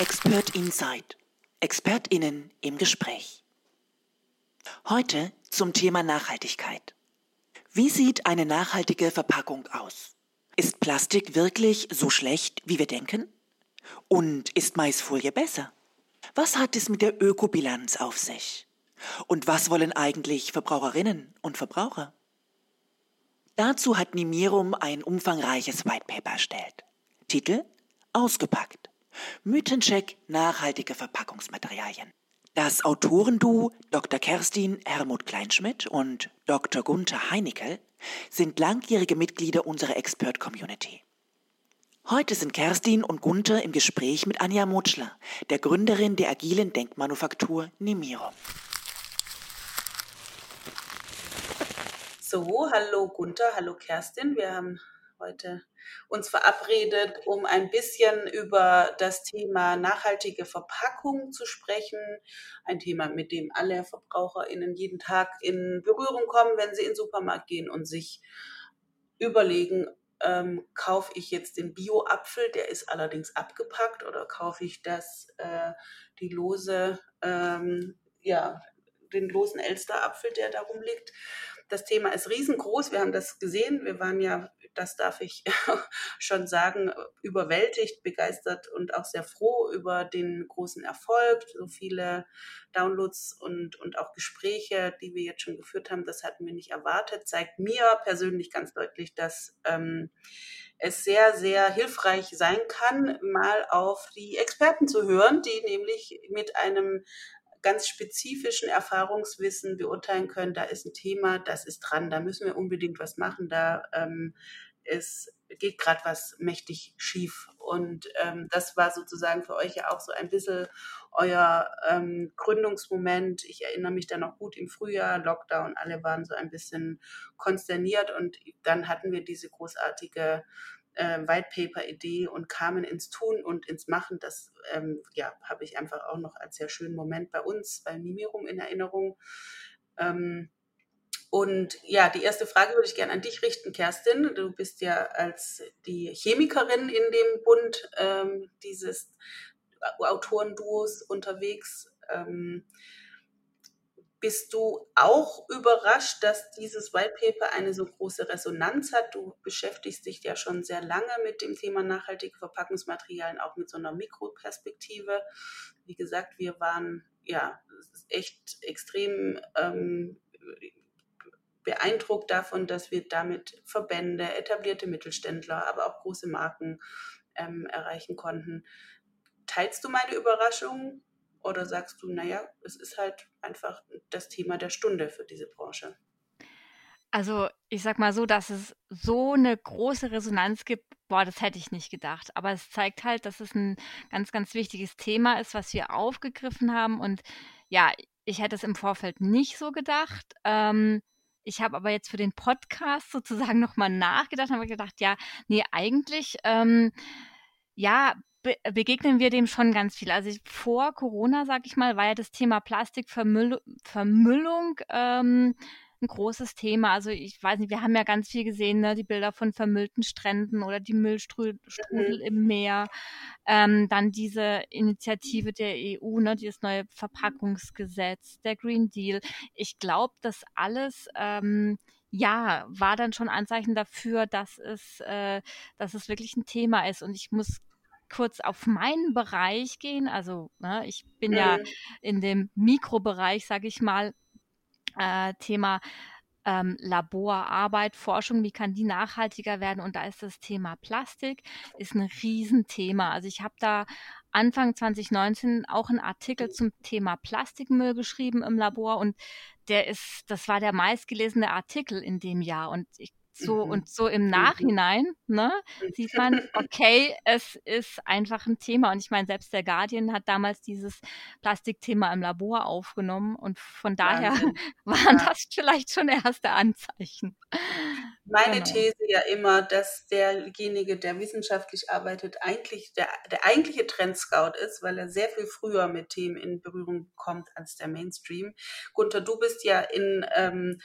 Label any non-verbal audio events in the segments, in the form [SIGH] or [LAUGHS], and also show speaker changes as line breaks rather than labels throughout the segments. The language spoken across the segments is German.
Expert Insight. ExpertInnen im Gespräch. Heute zum Thema Nachhaltigkeit. Wie sieht eine nachhaltige Verpackung aus? Ist Plastik wirklich so schlecht, wie wir denken? Und ist Maisfolie besser? Was hat es mit der Ökobilanz auf sich? Und was wollen eigentlich Verbraucherinnen und Verbraucher? Dazu hat Nimirum ein umfangreiches White Paper erstellt. Titel Ausgepackt. Mythencheck nachhaltige Verpackungsmaterialien. Das Autorenduo Dr. Kerstin Hermut Kleinschmidt und Dr. Gunther Heinickel sind langjährige Mitglieder unserer Expert-Community. Heute sind Kerstin und Gunther im Gespräch mit Anja Mutschler, der Gründerin der agilen Denkmanufaktur Nimiro.
So, hallo Gunther, hallo Kerstin. Wir haben heute uns verabredet, um ein bisschen über das Thema nachhaltige Verpackung zu sprechen. Ein Thema, mit dem alle VerbraucherInnen jeden Tag in Berührung kommen, wenn sie in den Supermarkt gehen und sich überlegen, ähm, kaufe ich jetzt den Bio-Apfel, der ist allerdings abgepackt, oder kaufe ich das, äh, die lose, ähm, ja, den losen Elsterapfel, der da rumliegt. Das Thema ist riesengroß. Wir haben das gesehen. Wir waren ja, das darf ich [LAUGHS] schon sagen, überwältigt, begeistert und auch sehr froh über den großen Erfolg. So viele Downloads und, und auch Gespräche, die wir jetzt schon geführt haben, das hatten wir nicht erwartet. Zeigt mir persönlich ganz deutlich, dass ähm, es sehr, sehr hilfreich sein kann, mal auf die Experten zu hören, die nämlich mit einem ganz spezifischen Erfahrungswissen beurteilen können, da ist ein Thema, das ist dran, da müssen wir unbedingt was machen, da ähm, ist, geht gerade was mächtig schief. Und ähm, das war sozusagen für euch ja auch so ein bisschen euer ähm, Gründungsmoment. Ich erinnere mich da noch gut im Frühjahr, Lockdown, alle waren so ein bisschen konsterniert und dann hatten wir diese großartige äh, White Paper Idee und kamen ins Tun und ins Machen. Das ähm, ja, habe ich einfach auch noch als sehr schönen Moment bei uns, bei Mimirum in Erinnerung. Ähm, und ja, die erste Frage würde ich gerne an dich richten, Kerstin. Du bist ja als die Chemikerin in dem Bund ähm, dieses Autorenduos unterwegs. Ähm, bist du auch überrascht, dass dieses White Paper eine so große Resonanz hat? Du beschäftigst dich ja schon sehr lange mit dem Thema nachhaltige Verpackungsmaterialien, auch mit so einer Mikroperspektive. Wie gesagt, wir waren ja echt extrem ähm, beeindruckt davon, dass wir damit Verbände, etablierte Mittelständler, aber auch große Marken ähm, erreichen konnten. Teilst du meine Überraschung? Oder sagst du, naja, es ist halt einfach das Thema der Stunde für diese Branche?
Also ich sag mal so, dass es so eine große Resonanz gibt, boah, das hätte ich nicht gedacht. Aber es zeigt halt, dass es ein ganz, ganz wichtiges Thema ist, was wir aufgegriffen haben. Und ja, ich hätte es im Vorfeld nicht so gedacht. Ähm, ich habe aber jetzt für den Podcast sozusagen [LAUGHS] nochmal nachgedacht und habe gedacht, ja, nee, eigentlich, ähm, ja, be begegnen wir dem schon ganz viel. Also ich, vor Corona, sag ich mal, war ja das Thema Plastikvermüllung ähm, ein großes Thema. Also ich weiß nicht, wir haben ja ganz viel gesehen, ne? die Bilder von vermüllten Stränden oder die Müllstrudel mhm. im Meer. Ähm, dann diese Initiative der EU, ne? dieses neue Verpackungsgesetz, der Green Deal. Ich glaube, das alles ähm, ja, war dann schon Anzeichen dafür, dass es, äh, dass es wirklich ein Thema ist. Und ich muss kurz auf meinen Bereich gehen. Also ne, ich bin mhm. ja in dem Mikrobereich, sage ich mal, äh, Thema ähm, Laborarbeit, Forschung, wie kann die nachhaltiger werden? Und da ist das Thema Plastik, ist ein Riesenthema. Also ich habe da Anfang 2019 auch einen Artikel zum Thema Plastikmüll geschrieben im Labor und der ist, das war der meistgelesene Artikel in dem Jahr und ich so mhm. und so im mhm. Nachhinein, ne, sieht man, okay, es ist einfach ein Thema. Und ich meine, selbst der Guardian hat damals dieses Plastikthema im Labor aufgenommen und von daher Wahnsinn. [LAUGHS] waren ja. das vielleicht schon erste Anzeichen.
Meine genau. These ja immer, dass derjenige, der wissenschaftlich arbeitet, eigentlich der, der eigentliche Trendscout ist, weil er sehr viel früher mit Themen in Berührung kommt als der Mainstream. Gunther, du bist ja in ähm,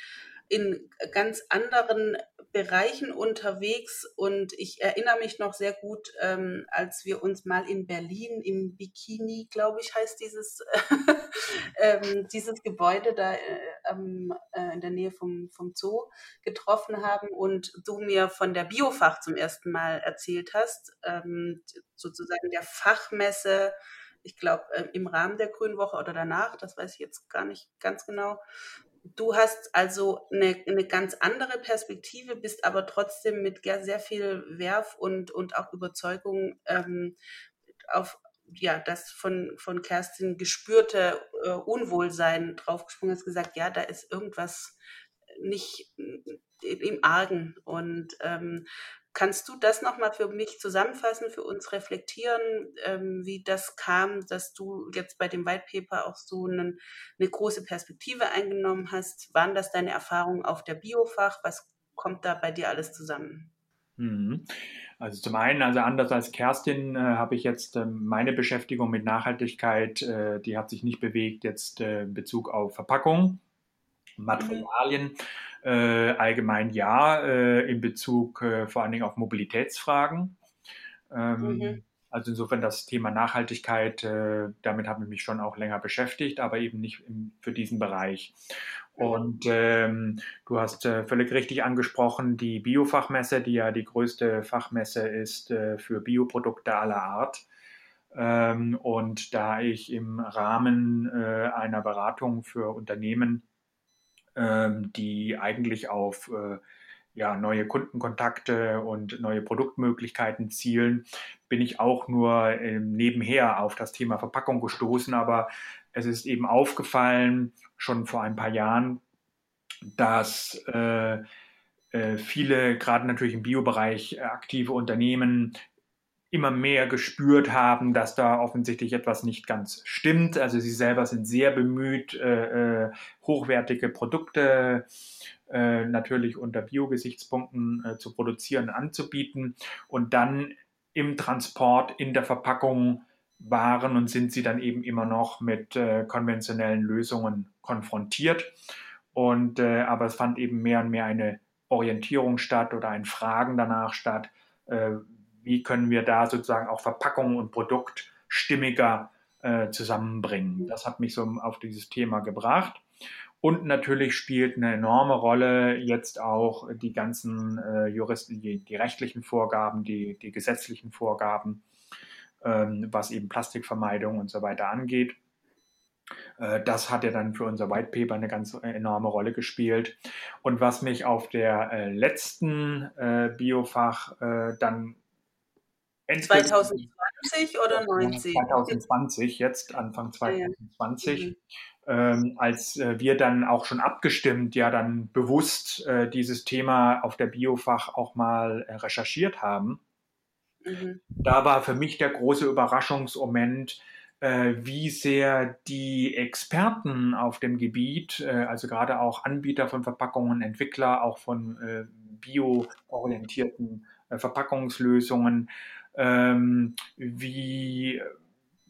in ganz anderen Bereichen unterwegs und ich erinnere mich noch sehr gut, ähm, als wir uns mal in Berlin im Bikini, glaube ich, heißt dieses, [LAUGHS] ähm, dieses Gebäude da äh, äh, in der Nähe vom, vom Zoo getroffen haben und du mir von der Biofach zum ersten Mal erzählt hast, ähm, sozusagen der Fachmesse, ich glaube, äh, im Rahmen der Grünen Woche oder danach, das weiß ich jetzt gar nicht ganz genau. Du hast also eine, eine ganz andere Perspektive, bist aber trotzdem mit sehr viel Werf und, und auch Überzeugung ähm, auf ja, das von, von Kerstin gespürte äh, Unwohlsein draufgesprungen, hast gesagt, ja, da ist irgendwas nicht im Argen. Und ähm, Kannst du das nochmal für mich zusammenfassen, für uns reflektieren, ähm, wie das kam, dass du jetzt bei dem White Paper auch so einen, eine große Perspektive eingenommen hast? Waren das deine Erfahrungen auf der Biofach? Was kommt da bei dir alles zusammen?
Mhm. Also zum einen, also anders als Kerstin, äh, habe ich jetzt äh, meine Beschäftigung mit Nachhaltigkeit, äh, die hat sich nicht bewegt jetzt äh, in Bezug auf Verpackung. Materialien. Mhm äh, allgemein ja, äh, in Bezug äh, vor allen Dingen auf Mobilitätsfragen. Ähm, mhm. Also insofern das Thema Nachhaltigkeit, äh, damit habe ich mich schon auch länger beschäftigt, aber eben nicht im, für diesen Bereich. Mhm. Und ähm, du hast äh, völlig richtig angesprochen, die Biofachmesse, die ja die größte Fachmesse ist äh, für Bioprodukte aller Art. Ähm, und da ich im Rahmen äh, einer Beratung für Unternehmen die eigentlich auf äh, ja, neue Kundenkontakte und neue Produktmöglichkeiten zielen, bin ich auch nur äh, nebenher auf das Thema Verpackung gestoßen. Aber es ist eben aufgefallen, schon vor ein paar Jahren, dass äh, äh viele, gerade natürlich im Biobereich aktive Unternehmen, immer mehr gespürt haben, dass da offensichtlich etwas nicht ganz stimmt. Also sie selber sind sehr bemüht, äh, äh hochwertige Produkte äh, natürlich unter Biogesichtspunkten äh, zu produzieren, anzubieten und dann im Transport, in der Verpackung waren und sind sie dann eben immer noch mit äh, konventionellen Lösungen konfrontiert. Und äh, aber es fand eben mehr und mehr eine Orientierung statt oder ein Fragen danach statt, äh, wie können wir da sozusagen auch Verpackung und Produkt stimmiger äh, zusammenbringen. Das hat mich so auf dieses Thema gebracht. Und natürlich spielt eine enorme Rolle jetzt auch die ganzen äh, Juristen, die, die, rechtlichen Vorgaben, die, die gesetzlichen Vorgaben, ähm, was eben Plastikvermeidung und so weiter angeht. Äh, das hat ja dann für unser White Paper eine ganz enorme Rolle gespielt. Und was mich auf der äh, letzten äh, Biofach äh, dann
2020 oder 90?
2020, jetzt Anfang 2020. Ja. Mhm. Ähm, als äh, wir dann auch schon abgestimmt, ja dann bewusst äh, dieses Thema auf der Biofach auch mal äh, recherchiert haben. Mhm. Da war für mich der große Überraschungsmoment, äh, wie sehr die Experten auf dem Gebiet, äh, also gerade auch Anbieter von Verpackungen, Entwickler auch von äh, bio-orientierten Verpackungslösungen, ähm, wie,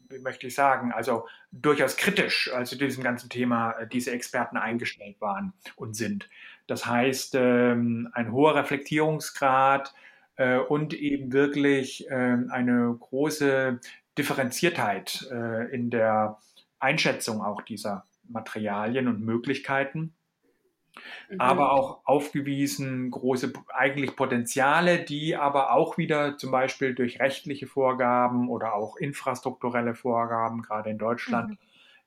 wie möchte ich sagen, also durchaus kritisch also diesem ganzen Thema äh, diese Experten eingestellt waren und sind. Das heißt, ähm, ein hoher Reflektierungsgrad äh, und eben wirklich äh, eine große Differenziertheit äh, in der Einschätzung auch dieser Materialien und Möglichkeiten mhm. aber auch aufgewiesen große eigentlich Potenziale, die aber auch wieder zum Beispiel durch rechtliche Vorgaben oder auch infrastrukturelle Vorgaben, gerade in Deutschland, mhm.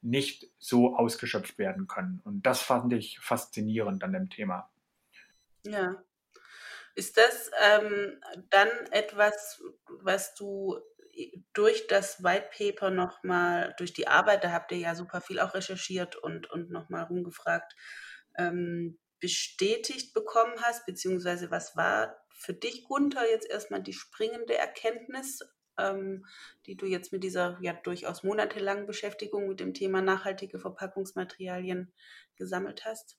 nicht so ausgeschöpft werden können. Und das fand ich faszinierend an dem Thema.
Ja. Ist das ähm, dann etwas, was du durch das White Paper nochmal, durch die Arbeit, da habt ihr ja super viel auch recherchiert und, und nochmal rumgefragt, ähm, bestätigt bekommen hast, beziehungsweise was war für dich, Gunther, jetzt erstmal die springende Erkenntnis, ähm, die du jetzt mit dieser ja durchaus monatelangen Beschäftigung mit dem Thema nachhaltige Verpackungsmaterialien gesammelt hast?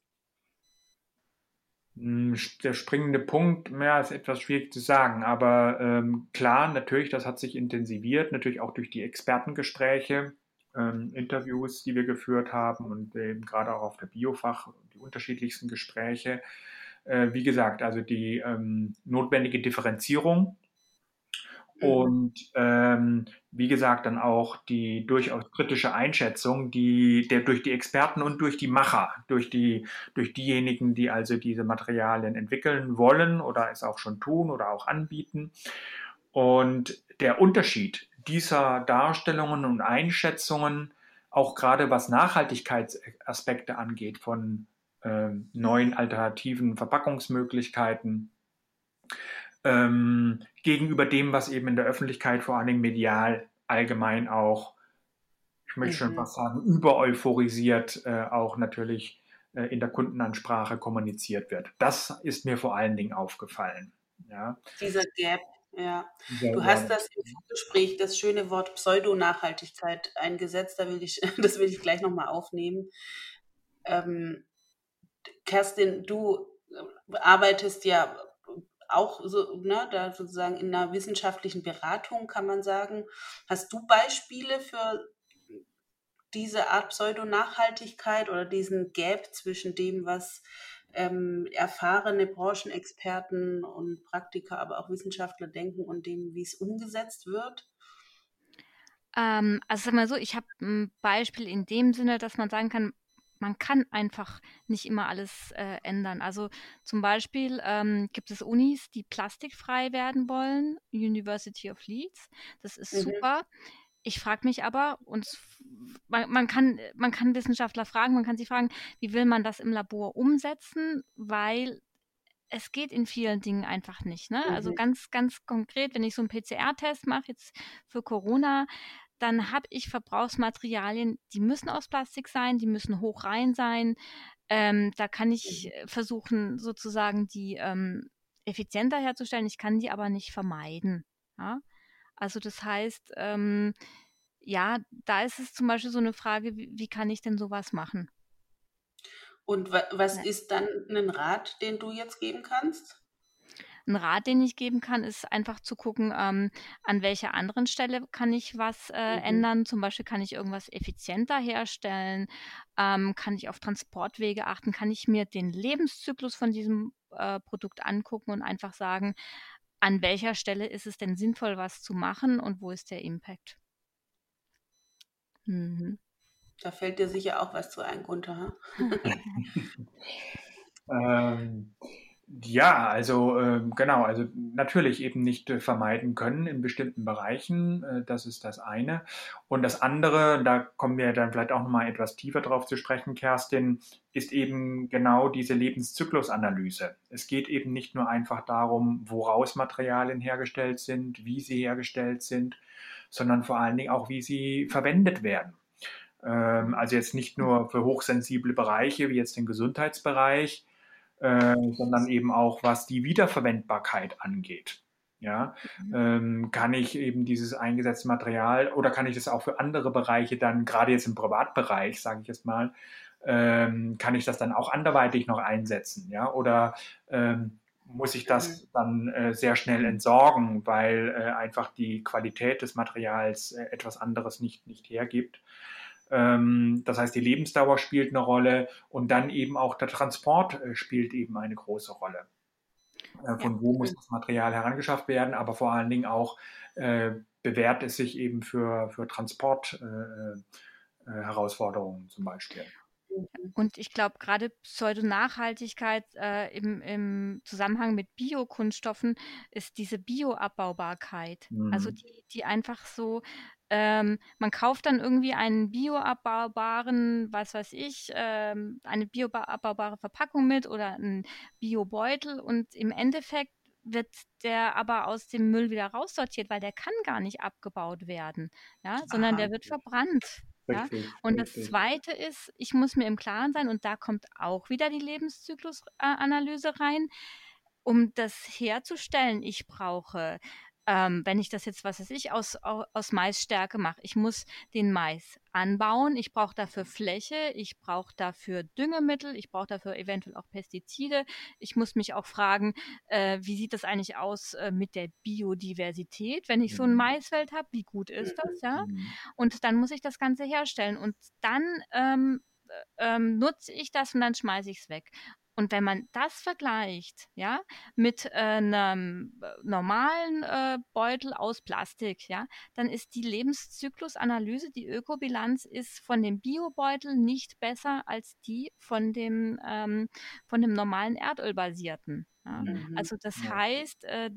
Hm, der springende Punkt, ja, ist etwas schwierig zu sagen, aber ähm, klar, natürlich, das hat sich intensiviert, natürlich auch durch die Expertengespräche, ähm, Interviews, die wir geführt haben und eben gerade auch auf der Biofach, die unterschiedlichsten Gespräche. Äh, wie gesagt, also die ähm, notwendige Differenzierung Mhm. Und ähm, wie gesagt, dann auch die durchaus kritische Einschätzung, die der durch die Experten und durch die Macher, durch die, durch diejenigen, die also diese Materialien entwickeln wollen oder es auch schon tun oder auch anbieten. Und der Unterschied dieser Darstellungen und Einschätzungen, auch gerade was Nachhaltigkeitsaspekte angeht, von äh, neuen alternativen Verpackungsmöglichkeiten, ähm, gegenüber dem, was eben in der Öffentlichkeit, vor allen Dingen medial, allgemein auch, ich möchte mhm. schon fast sagen, übereuphorisiert, äh, auch natürlich äh, in der Kundenansprache kommuniziert wird. Das ist mir vor allen Dingen aufgefallen. Ja.
Dieser Gap, ja. Dieser du hast das im Gespräch das schöne Wort Pseudo-Nachhaltigkeit eingesetzt. Da will ich, [LAUGHS] das will ich gleich nochmal aufnehmen. Ähm, Kerstin, du arbeitest ja auch so, ne, da sozusagen in einer wissenschaftlichen Beratung kann man sagen. Hast du Beispiele für diese Art Pseudo-Nachhaltigkeit oder diesen Gap zwischen dem, was ähm, erfahrene Branchenexperten und Praktiker, aber auch Wissenschaftler denken und dem, wie es umgesetzt wird?
Ähm, also sag mal so, ich habe ein Beispiel in dem Sinne, dass man sagen kann, man kann einfach nicht immer alles äh, ändern. Also zum Beispiel ähm, gibt es Unis, die plastikfrei werden wollen, University of Leeds. Das ist mhm. super. Ich frage mich aber, und man, man, kann, man kann Wissenschaftler fragen, man kann sie fragen, wie will man das im Labor umsetzen, weil es geht in vielen Dingen einfach nicht. Ne? Also mhm. Also ganz, ganz konkret, wenn ich so einen PCR-Test mache jetzt für Corona, dann habe ich Verbrauchsmaterialien, die müssen aus Plastik sein, die müssen hoch rein sein. Ähm, da kann ich mhm. versuchen, sozusagen die ähm, effizienter herzustellen. Ich kann die aber nicht vermeiden. Ja? Also das heißt, ähm, ja, da ist es zum Beispiel so eine Frage, wie, wie kann ich denn sowas machen?
Und wa was ja. ist dann ein Rat, den du jetzt geben kannst?
Ein Rat, den ich geben kann, ist einfach zu gucken, ähm, an welcher anderen Stelle kann ich was äh, mhm. ändern. Zum Beispiel kann ich irgendwas effizienter herstellen, ähm, kann ich auf Transportwege achten, kann ich mir den Lebenszyklus von diesem äh, Produkt angucken und einfach sagen, an welcher Stelle ist es denn sinnvoll, was zu machen und wo ist der Impact.
Mhm. Da fällt dir sicher auch was zu ein, Gunther. [LAUGHS] [LAUGHS]
ähm, ja, also äh, genau, also natürlich eben nicht äh, vermeiden können in bestimmten Bereichen, äh, das ist das eine. Und das andere, da kommen wir dann vielleicht auch nochmal etwas tiefer drauf zu sprechen, Kerstin, ist eben genau diese Lebenszyklusanalyse. Es geht eben nicht nur einfach darum, woraus Materialien hergestellt sind, wie sie hergestellt sind, sondern vor allen Dingen auch, wie sie verwendet werden. Ähm, also jetzt nicht nur für hochsensible Bereiche wie jetzt den Gesundheitsbereich, äh, sondern eben auch was die Wiederverwendbarkeit angeht. Ja, mhm. ähm, kann ich eben dieses eingesetzte Material oder kann ich das auch für andere Bereiche dann, gerade jetzt im Privatbereich, sage ich jetzt mal, ähm, kann ich das dann auch anderweitig noch einsetzen? Ja, oder ähm, muss ich das mhm. dann äh, sehr schnell entsorgen, weil äh, einfach die Qualität des Materials äh, etwas anderes nicht, nicht hergibt? Ähm, das heißt, die Lebensdauer spielt eine Rolle und dann eben auch der Transport äh, spielt eben eine große Rolle. Äh, von wo muss das Material herangeschafft werden, aber vor allen Dingen auch äh, bewährt es sich eben für, für Transport-Herausforderungen äh, zum Beispiel.
Und ich glaube, gerade Pseudonachhaltigkeit äh, im, im Zusammenhang mit Biokunststoffen ist diese Bioabbaubarkeit. Also mhm. Also die, die einfach so ähm, man kauft dann irgendwie einen bioabbaubaren, was weiß ich, ähm, eine bioabbaubare Verpackung mit oder einen Biobeutel und im Endeffekt wird der aber aus dem Müll wieder raussortiert, weil der kann gar nicht abgebaut werden, ja, sondern der wird verbrannt. Ja? Und das Zweite ist, ich muss mir im Klaren sein, und da kommt auch wieder die Lebenszyklusanalyse rein, um das herzustellen, ich brauche ähm, wenn ich das jetzt, was weiß ich, aus, aus Maisstärke mache. Ich muss den Mais anbauen, ich brauche dafür Fläche, ich brauche dafür Düngemittel, ich brauche dafür eventuell auch Pestizide. Ich muss mich auch fragen, äh, wie sieht das eigentlich aus äh, mit der Biodiversität, wenn ich so ein mhm. Maisfeld habe, wie gut ist das, ja? Mhm. Und dann muss ich das Ganze herstellen und dann ähm, ähm, nutze ich das und dann schmeiße ich es weg. Und wenn man das vergleicht, ja, mit äh, einem äh, normalen äh, Beutel aus Plastik, ja, dann ist die Lebenszyklusanalyse, die Ökobilanz ist von dem Biobeutel nicht besser als die von dem, ähm, von dem normalen Erdölbasierten. Ja. Mhm. Also das heißt, äh,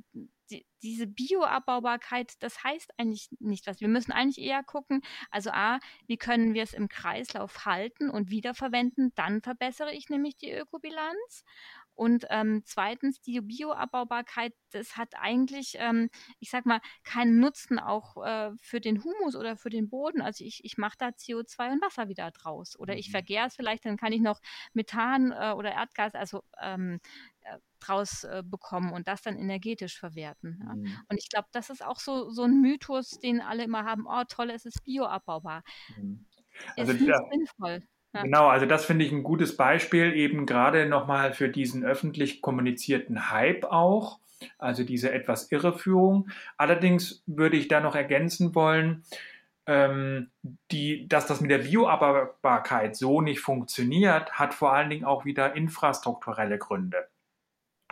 die, diese Bioabbaubarkeit, das heißt eigentlich nicht was. Wir müssen eigentlich eher gucken, also A, wie können wir es im Kreislauf halten und wiederverwenden, dann verbessere ich nämlich die Ökobilanz. Und ähm, zweitens, die Bioabbaubarkeit, das hat eigentlich, ähm, ich sag mal, keinen Nutzen auch äh, für den Humus oder für den Boden. Also ich, ich mache da CO2 und Wasser wieder draus. Oder ich mhm. vergehre es vielleicht, dann kann ich noch Methan äh, oder Erdgas, also ähm, äh, draus äh, bekommen und das dann energetisch verwerten. Ja. Mhm. Und ich glaube, das ist auch so, so ein Mythos, den alle immer haben, oh toll, es ist bioabbaubar. Mhm.
Also ist nicht sinnvoll. Genau, also das finde ich ein gutes Beispiel, eben gerade nochmal für diesen öffentlich kommunizierten Hype auch, also diese etwas Irreführung. Allerdings würde ich da noch ergänzen wollen, ähm, die, dass das mit der Bioabbaubarkeit so nicht funktioniert, hat vor allen Dingen auch wieder infrastrukturelle Gründe.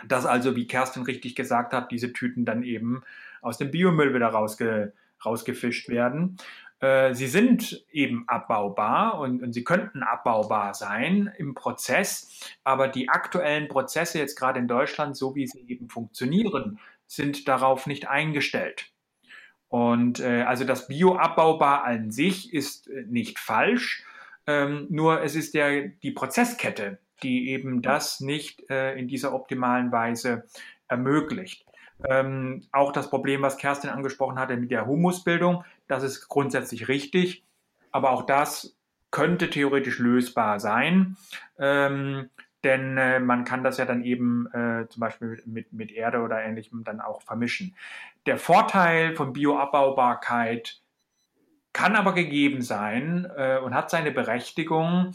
Dass also, wie Kerstin richtig gesagt hat, diese Tüten dann eben aus dem Biomüll wieder rausge, rausgefischt werden. Äh, sie sind eben abbaubar und, und, sie könnten abbaubar sein im Prozess, aber die aktuellen Prozesse jetzt gerade in Deutschland, so wie sie eben funktionieren, sind darauf nicht eingestellt. Und äh, also das Bioabbaubar an sich ist äh, nicht falsch, ähm, nur es ist der, die Prozesskette, die eben das nicht äh, in dieser optimalen Weise ermöglicht. Ähm, auch das Problem, was Kerstin angesprochen hatte mit der Humusbildung, das ist grundsätzlich richtig, aber auch das könnte theoretisch lösbar sein, ähm, denn äh, man kann das ja dann eben äh, zum Beispiel mit, mit Erde oder ähnlichem dann auch vermischen. Der Vorteil von Bioabbaubarkeit kann aber gegeben sein äh, und hat seine Berechtigung,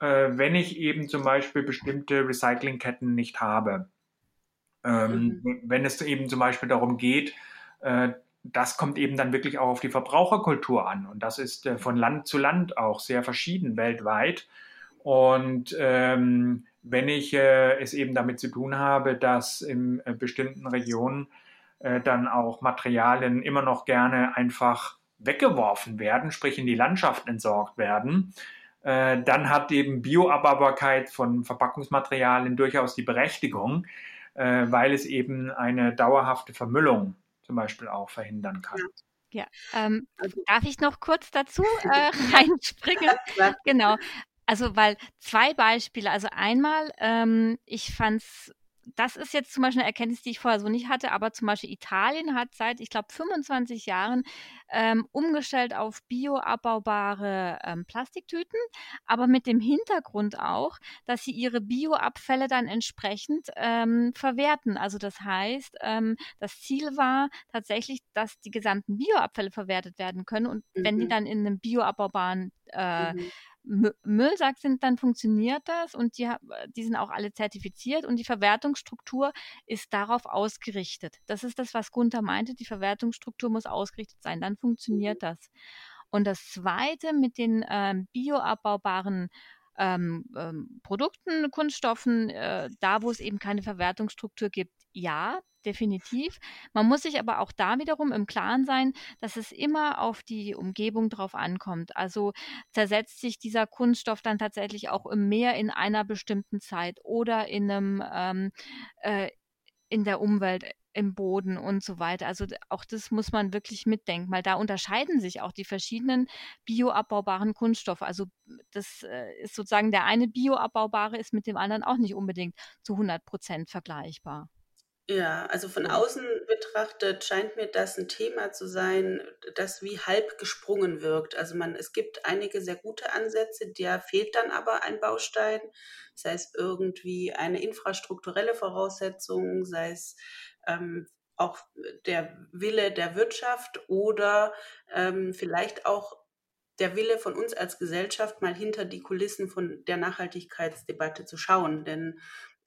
äh, wenn ich eben zum Beispiel bestimmte Recyclingketten nicht habe. Ähm, mhm. Wenn es eben zum Beispiel darum geht, äh, das kommt eben dann wirklich auch auf die Verbraucherkultur an. Und das ist äh, von Land zu Land auch sehr verschieden weltweit. Und ähm, wenn ich äh, es eben damit zu tun habe, dass in äh, bestimmten Regionen äh, dann auch Materialien immer noch gerne einfach weggeworfen werden, sprich in die Landschaft entsorgt werden, äh, dann hat eben Bioabbaubarkeit von Verpackungsmaterialien durchaus die Berechtigung, äh, weil es eben eine dauerhafte Vermüllung zum Beispiel auch verhindern kann.
Ja, ähm, also darf ich noch kurz dazu [LAUGHS] äh, [LAUGHS] reinspringen? genau. Also, weil zwei Beispiele. Also einmal, ähm, ich fand's das ist jetzt zum Beispiel eine Erkenntnis, die ich vorher so nicht hatte, aber zum Beispiel Italien hat seit, ich glaube, 25 Jahren ähm, umgestellt auf bioabbaubare ähm, Plastiktüten, aber mit dem Hintergrund auch, dass sie ihre Bioabfälle dann entsprechend ähm, verwerten. Also das heißt, ähm, das Ziel war tatsächlich, dass die gesamten Bioabfälle verwertet werden können und mhm. wenn die mhm. dann in einem bioabbaubaren äh, mhm. Müllsack sind, dann funktioniert das und die, die sind auch alle zertifiziert und die Verwertungsstruktur ist darauf ausgerichtet. Das ist das, was Gunther meinte, die Verwertungsstruktur muss ausgerichtet sein, dann funktioniert mhm. das. Und das Zweite mit den ähm, bioabbaubaren ähm, ähm, Produkten, Kunststoffen, äh, da wo es eben keine Verwertungsstruktur gibt, ja, definitiv. Man muss sich aber auch da wiederum im Klaren sein, dass es immer auf die Umgebung drauf ankommt. Also zersetzt sich dieser Kunststoff dann tatsächlich auch im Meer in einer bestimmten Zeit oder in einem ähm, äh, in der Umwelt im Boden und so weiter. Also auch das muss man wirklich mitdenken, weil da unterscheiden sich auch die verschiedenen bioabbaubaren Kunststoffe. Also das äh, ist sozusagen der eine bioabbaubare ist mit dem anderen auch nicht unbedingt zu 100 Prozent vergleichbar.
Ja, also von außen betrachtet scheint mir das ein Thema zu sein, das wie halb gesprungen wirkt. Also man, es gibt einige sehr gute Ansätze, der fehlt dann aber ein Baustein, sei es irgendwie eine infrastrukturelle Voraussetzung, sei es ähm, auch der Wille der Wirtschaft oder ähm, vielleicht auch der Wille von uns als Gesellschaft, mal hinter die Kulissen von der Nachhaltigkeitsdebatte zu schauen. Denn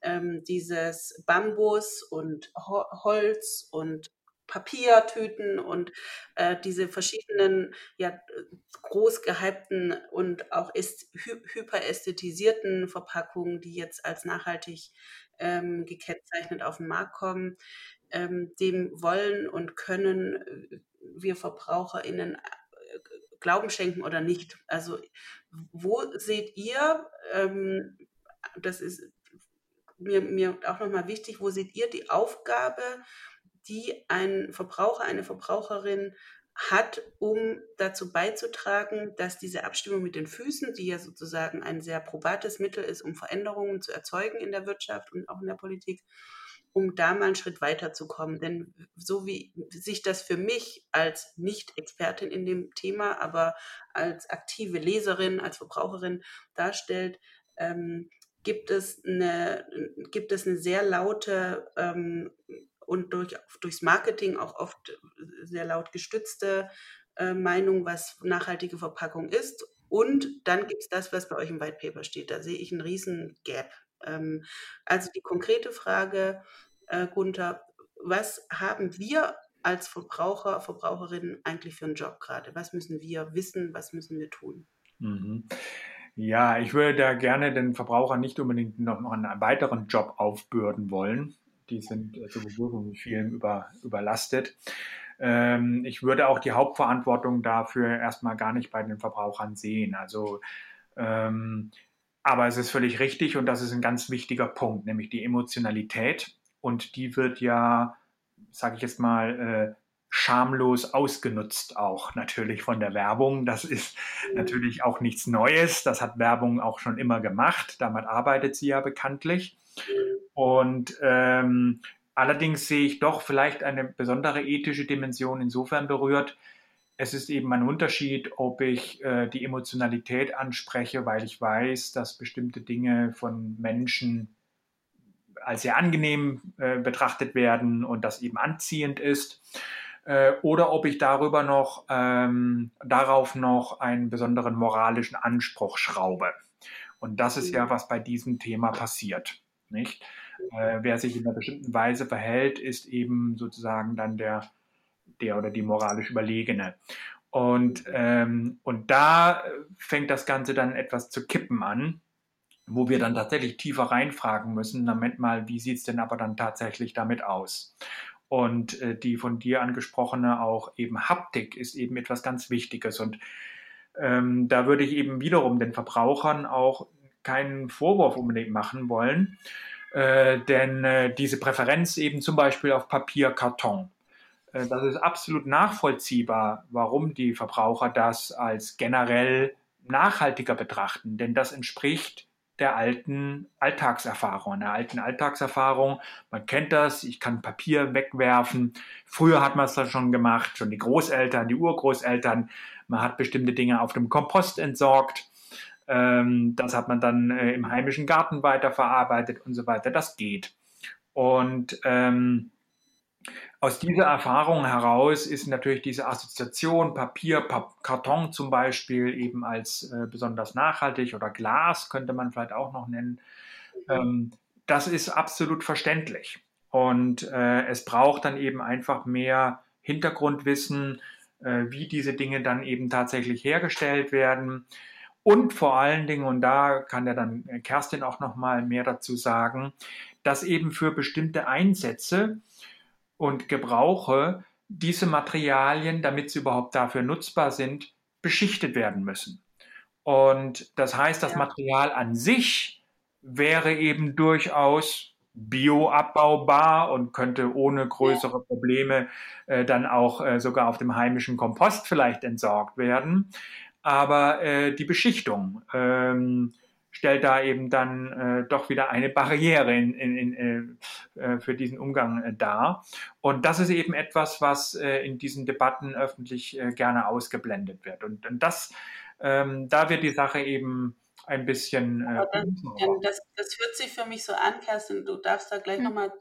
ähm, dieses Bambus und Ho Holz und Papiertüten und äh, diese verschiedenen ja, groß gehypten und auch hyperästhetisierten Verpackungen, die jetzt als nachhaltig ähm, gekennzeichnet auf den Markt kommen, ähm, dem wollen und können äh, wir VerbraucherInnen äh, Glauben schenken oder nicht. Also wo seht ihr, ähm, das ist mir, mir auch nochmal wichtig, wo seht ihr die Aufgabe, die ein Verbraucher, eine Verbraucherin hat, um dazu beizutragen, dass diese Abstimmung mit den Füßen, die ja sozusagen ein sehr probates Mittel ist, um Veränderungen zu erzeugen in der Wirtschaft und auch in der Politik, um da mal einen Schritt weiterzukommen. Denn so wie sich das für mich als Nicht-Expertin in dem Thema, aber als aktive Leserin, als Verbraucherin darstellt, ähm, gibt, es eine, gibt es eine sehr laute ähm, und durch, durchs Marketing auch oft sehr laut gestützte äh, Meinung, was nachhaltige Verpackung ist. Und dann gibt es das, was bei euch im White Paper steht. Da sehe ich einen riesen Gap. Ähm, also die konkrete Frage, äh, Gunther, was haben wir als Verbraucher, Verbraucherinnen eigentlich für einen Job gerade? Was müssen wir wissen? Was müssen wir tun?
Mhm. Ja, ich würde da gerne den Verbrauchern nicht unbedingt noch einen weiteren Job aufbürden wollen die sind sowieso von vielen über, überlastet. Ähm, ich würde auch die Hauptverantwortung dafür erstmal gar nicht bei den Verbrauchern sehen. Also, ähm, aber es ist völlig richtig und das ist ein ganz wichtiger Punkt, nämlich die Emotionalität. Und die wird ja, sage ich jetzt mal, äh, schamlos ausgenutzt auch natürlich von der Werbung. Das ist natürlich auch nichts Neues. Das hat Werbung auch schon immer gemacht. Damit arbeitet sie ja bekanntlich. Und ähm, allerdings sehe ich doch vielleicht eine besondere ethische Dimension insofern berührt. Es ist eben ein Unterschied, ob ich äh, die Emotionalität anspreche, weil ich weiß, dass bestimmte Dinge von Menschen als sehr angenehm äh, betrachtet werden und das eben anziehend ist. Äh, oder ob ich darüber noch, ähm, darauf noch einen besonderen moralischen Anspruch schraube. Und das ist ja, mhm. was bei diesem Thema passiert. Nicht? Äh, wer sich in einer bestimmten Weise verhält, ist eben sozusagen dann der, der oder die moralisch Überlegene. Und, ähm, und da fängt das Ganze dann etwas zu kippen an, wo wir dann tatsächlich tiefer reinfragen müssen, Moment mal, wie sieht es denn aber dann tatsächlich damit aus? Und äh, die von dir angesprochene auch eben Haptik ist eben etwas ganz Wichtiges. Und ähm, da würde ich eben wiederum den Verbrauchern auch keinen Vorwurf unbedingt machen wollen, äh, denn äh, diese Präferenz eben zum Beispiel auf Papier, Karton, äh, das ist absolut nachvollziehbar, warum die Verbraucher das als generell nachhaltiger betrachten, denn das entspricht der alten Alltagserfahrung, der alten Alltagserfahrung. Man kennt das, ich kann Papier wegwerfen. Früher hat man es dann schon gemacht, schon die Großeltern, die Urgroßeltern. Man hat bestimmte Dinge auf dem Kompost entsorgt. Ähm, das hat man dann äh, im heimischen Garten weiterverarbeitet und so weiter. Das geht. Und ähm, aus dieser Erfahrung heraus ist natürlich diese Assoziation Papier, Pap Karton zum Beispiel eben als äh, besonders nachhaltig oder Glas könnte man vielleicht auch noch nennen. Ähm, das ist absolut verständlich. Und äh, es braucht dann eben einfach mehr Hintergrundwissen, äh, wie diese Dinge dann eben tatsächlich hergestellt werden. Und vor allen Dingen, und da kann ja dann Kerstin auch noch mal mehr dazu sagen, dass eben für bestimmte Einsätze und Gebrauche diese Materialien, damit sie überhaupt dafür nutzbar sind, beschichtet werden müssen. Und das heißt, das ja. Material an sich wäre eben durchaus bioabbaubar und könnte ohne größere. Probleme äh, dann auch äh, sogar auf dem heimischen Kompost vielleicht entsorgt werden. Aber äh, die Beschichtung ähm, stellt da eben dann äh, doch wieder eine Barriere in, in, in, äh, äh, für diesen Umgang äh, dar. Und das ist eben etwas, was äh, in diesen Debatten öffentlich äh, gerne ausgeblendet wird. Und, und das, ähm, da wird die Sache eben ein bisschen. Äh,
das, das hört sich für mich so an, Kerstin, du darfst da gleich mhm. nochmal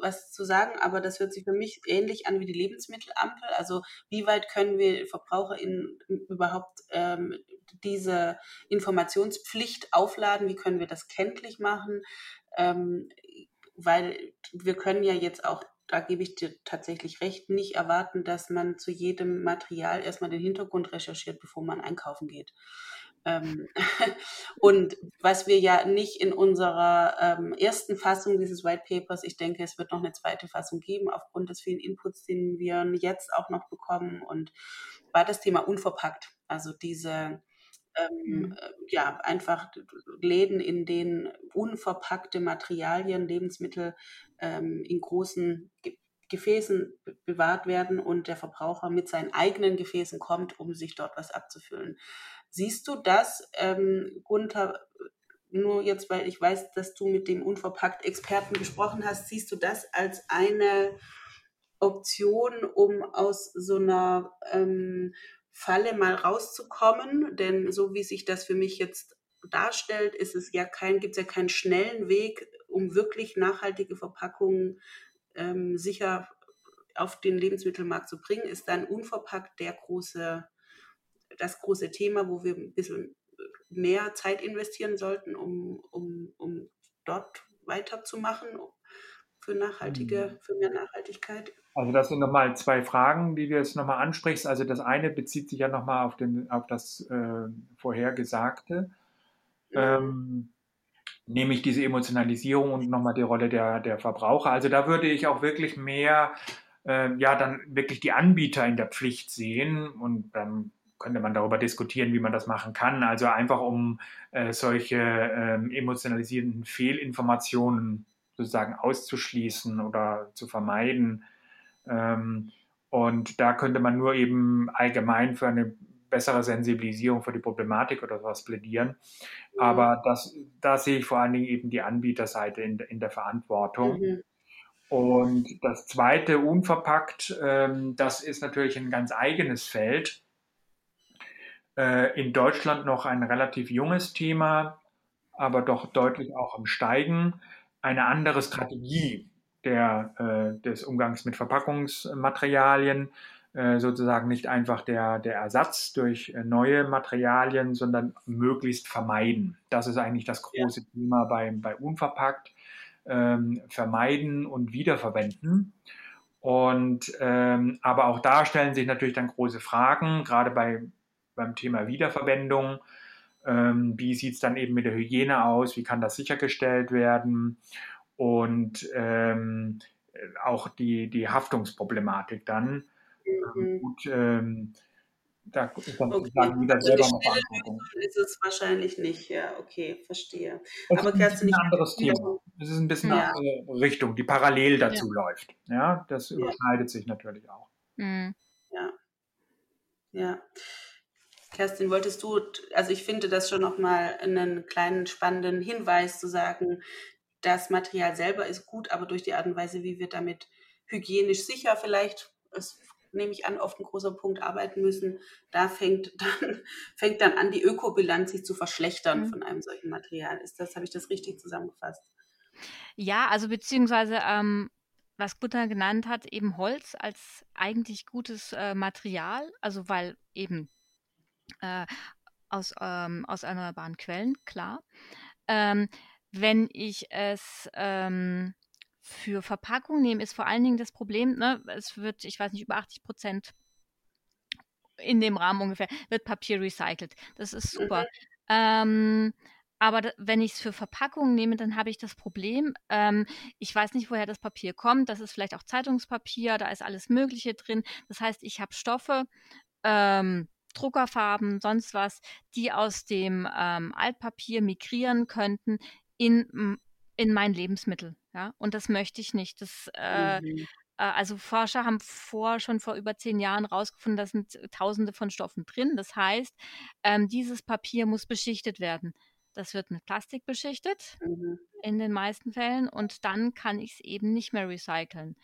was zu sagen, aber das hört sich für mich ähnlich an wie die Lebensmittelampel. Also wie weit können wir VerbraucherInnen überhaupt ähm, diese Informationspflicht aufladen? Wie können wir das kenntlich machen? Ähm, weil wir können ja jetzt auch da gebe ich dir tatsächlich recht, nicht erwarten, dass man zu jedem Material erstmal den Hintergrund recherchiert, bevor man einkaufen geht. Ähm, [LAUGHS] und was wir ja nicht in unserer ähm, ersten Fassung dieses White Papers, ich denke, es wird noch eine zweite Fassung geben, aufgrund des vielen Inputs, den wir jetzt auch noch bekommen, und war das Thema unverpackt. Also diese ähm, mhm. Äh, ja, einfach Läden, in denen unverpackte Materialien, Lebensmittel ähm, in großen Gefäßen bewahrt werden und der Verbraucher mit seinen eigenen Gefäßen kommt, um sich dort was abzufüllen. Siehst du das, ähm, Gunther, nur jetzt, weil ich weiß, dass du mit dem Unverpackt-Experten gesprochen hast, siehst du das als eine Option, um aus so einer ähm, Falle mal rauszukommen? Denn so wie sich das für mich jetzt darstellt, ist es ja kein, gibt es ja keinen schnellen Weg, um wirklich nachhaltige Verpackungen ähm, sicher auf den Lebensmittelmarkt zu bringen, ist dann unverpackt der große, das große Thema, wo wir ein bisschen mehr Zeit investieren sollten, um, um, um dort weiterzumachen für nachhaltige, mhm. für mehr Nachhaltigkeit.
Also das sind nochmal zwei Fragen, die du jetzt nochmal ansprichst. Also das eine bezieht sich ja nochmal auf, auf das äh, Vorhergesagte, ähm, nämlich diese Emotionalisierung und nochmal die Rolle der, der Verbraucher. Also da würde ich auch wirklich mehr, äh, ja, dann wirklich die Anbieter in der Pflicht sehen und dann könnte man darüber diskutieren, wie man das machen kann. Also einfach um äh, solche ähm, emotionalisierenden Fehlinformationen sozusagen auszuschließen oder zu vermeiden. Ähm, und da könnte man nur eben allgemein für eine bessere Sensibilisierung für die Problematik oder sowas plädieren. Mhm. Aber das, da sehe ich vor allen Dingen eben die Anbieterseite in, in der Verantwortung. Mhm. Und das zweite, unverpackt, ähm, das ist natürlich ein ganz eigenes Feld. Äh, in Deutschland noch ein relativ junges Thema, aber doch deutlich auch im Steigen. Eine andere Strategie der, äh, des Umgangs mit Verpackungsmaterialien, äh, sozusagen nicht einfach der, der Ersatz durch äh, neue Materialien, sondern möglichst vermeiden. Das ist eigentlich das große ja. Thema bei, bei Unverpackt. Ähm, vermeiden und wiederverwenden. Und ähm, aber auch da stellen sich natürlich dann große Fragen, gerade bei, beim Thema Wiederverwendung. Ähm, wie sieht es dann eben mit der Hygiene aus? Wie kann das sichergestellt werden? und ähm, auch die, die Haftungsproblematik dann. Mhm. Ähm,
da ist dann okay. wieder also selber noch Verantwortung. Ist es wahrscheinlich nicht, ja, okay, verstehe.
Es Aber ist ein, ein anderes Thema. Es ist ein bisschen ja. eine andere Richtung, die parallel dazu ja. läuft. Ja, das überschneidet sich natürlich auch.
Mhm. Ja. Ja. Kerstin, wolltest du, also ich finde das schon nochmal einen kleinen spannenden Hinweis zu sagen, das Material selber ist gut, aber durch die Art und Weise, wie wir damit hygienisch sicher vielleicht, das nehme ich an, oft ein großer Punkt arbeiten müssen, da fängt [LAUGHS] dann, fängt dann an, die Ökobilanz sich zu verschlechtern mhm. von einem solchen Material. Ist das, habe ich das richtig zusammengefasst?
Ja, also beziehungsweise ähm, was Gutter genannt hat, eben Holz als eigentlich gutes äh, Material, also weil eben äh, aus, ähm, aus erneuerbaren Quellen, klar. Ähm, wenn ich es ähm, für Verpackung nehme, ist vor allen Dingen das Problem, ne, es wird, ich weiß nicht, über 80 Prozent in dem Rahmen ungefähr, wird Papier recycelt. Das ist super. Mhm. Ähm, aber da, wenn ich es für Verpackungen nehme, dann habe ich das Problem, ähm, ich weiß nicht, woher das Papier kommt. Das ist vielleicht auch Zeitungspapier, da ist alles Mögliche drin. Das heißt, ich habe Stoffe, ähm, Druckerfarben, sonst was, die aus dem ähm, Altpapier migrieren könnten in, in mein Lebensmittel. Ja? Und das möchte ich nicht. Das, äh, mhm. äh, also Forscher haben vor, schon vor über zehn Jahren rausgefunden, da sind tausende von Stoffen drin. Das heißt, ähm, dieses Papier muss beschichtet werden. Das wird mit Plastik beschichtet mhm. in den meisten Fällen und dann kann ich es eben nicht mehr recyceln.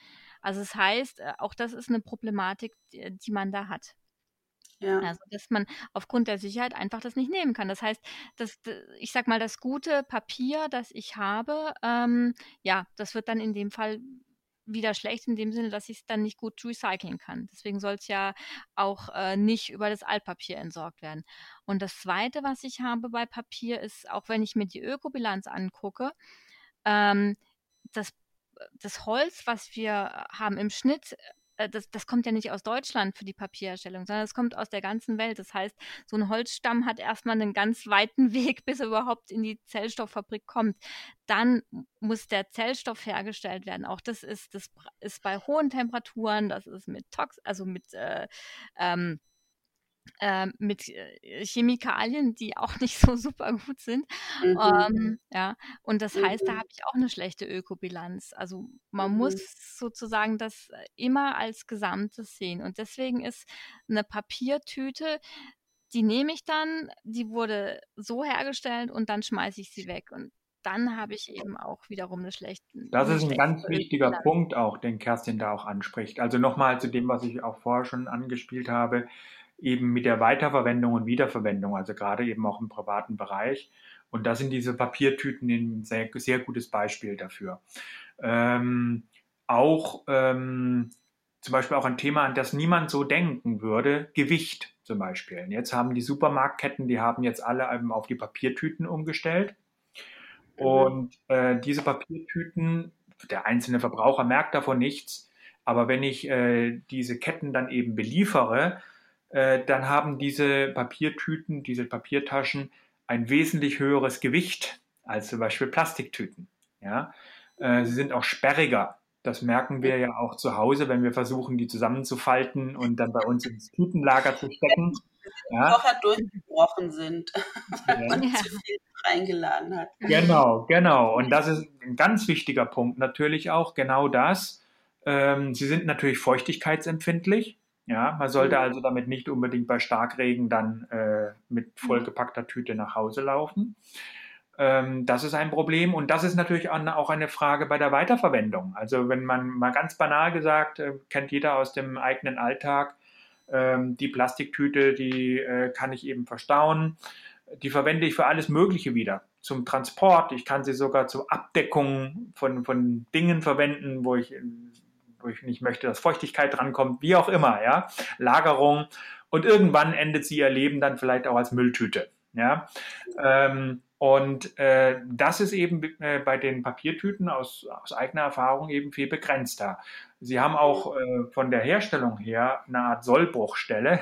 Also das heißt, äh, auch das ist eine Problematik, die man da hat. Ja. Also, dass man aufgrund der Sicherheit einfach das nicht nehmen kann. Das heißt, das, ich sag mal, das gute Papier, das ich habe, ähm, ja, das wird dann in dem Fall wieder schlecht in dem Sinne, dass ich es dann nicht gut recyceln kann. Deswegen soll es ja auch äh, nicht über das Altpapier entsorgt werden. Und das Zweite, was ich habe bei Papier, ist, auch wenn ich mir die Ökobilanz angucke, ähm, das das Holz, was wir haben im Schnitt, das, das kommt ja nicht aus Deutschland für die Papierherstellung, sondern es kommt aus der ganzen Welt. Das heißt, so ein Holzstamm hat erstmal einen ganz weiten [LAUGHS] Weg, bis er überhaupt in die Zellstofffabrik kommt. Dann muss der Zellstoff hergestellt werden. Auch das ist, das ist bei hohen Temperaturen, das ist mit Tox, also mit äh, ähm, äh, mit äh, Chemikalien, die [LAUGHS] auch nicht so super gut sind. Mhm. Ähm, ja, und das mhm. heißt, da mhm. habe ich auch eine schlechte Ökobilanz. Also man mhm. muss sozusagen das äh, immer als Gesamtes sehen. Und deswegen ist eine Papiertüte, die nehme ich dann, die wurde so hergestellt und dann schmeiße ich sie weg. Und dann habe ich eben auch wiederum eine schlechte.
Das ist ein ganz wichtiger Punkt auch, den Kerstin da auch anspricht. Also nochmal zu dem, was ich auch vorher schon angespielt habe eben mit der Weiterverwendung und Wiederverwendung, also gerade eben auch im privaten Bereich. Und da sind diese Papiertüten ein sehr, sehr gutes Beispiel dafür. Ähm, auch ähm, zum Beispiel auch ein Thema, an das niemand so denken würde, Gewicht zum Beispiel. Jetzt haben die Supermarktketten, die haben jetzt alle eben auf die Papiertüten umgestellt. Mhm. Und äh, diese Papiertüten, der einzelne Verbraucher merkt davon nichts. Aber wenn ich äh, diese Ketten dann eben beliefere, äh, dann haben diese Papiertüten, diese Papiertaschen ein wesentlich höheres Gewicht als zum Beispiel Plastiktüten. Ja? Äh, sie sind auch sperriger. Das merken wir ja auch zu Hause, wenn wir versuchen, die zusammenzufalten und dann bei uns ins Tütenlager zu stecken.
Ja. Vorher durchgebrochen sind [LAUGHS] ja. und zu viel reingeladen hat.
Genau, genau. Und das ist ein ganz wichtiger Punkt natürlich auch, genau das. Ähm, sie sind natürlich feuchtigkeitsempfindlich. Ja, man sollte also damit nicht unbedingt bei Starkregen dann äh, mit mhm. vollgepackter Tüte nach Hause laufen. Ähm, das ist ein Problem und das ist natürlich auch eine Frage bei der Weiterverwendung. Also wenn man mal ganz banal gesagt, äh, kennt jeder aus dem eigenen Alltag, ähm, die Plastiktüte, die äh, kann ich eben verstauen. Die verwende ich für alles Mögliche wieder. Zum Transport, ich kann sie sogar zur Abdeckung von, von Dingen verwenden, wo ich wo ich nicht möchte, dass Feuchtigkeit drankommt, wie auch immer, ja, Lagerung und irgendwann endet sie ihr Leben dann vielleicht auch als Mülltüte, ja. Ähm, und äh, das ist eben äh, bei den Papiertüten aus, aus eigener Erfahrung eben viel begrenzter. Sie haben auch äh, von der Herstellung her eine Art Sollbruchstelle.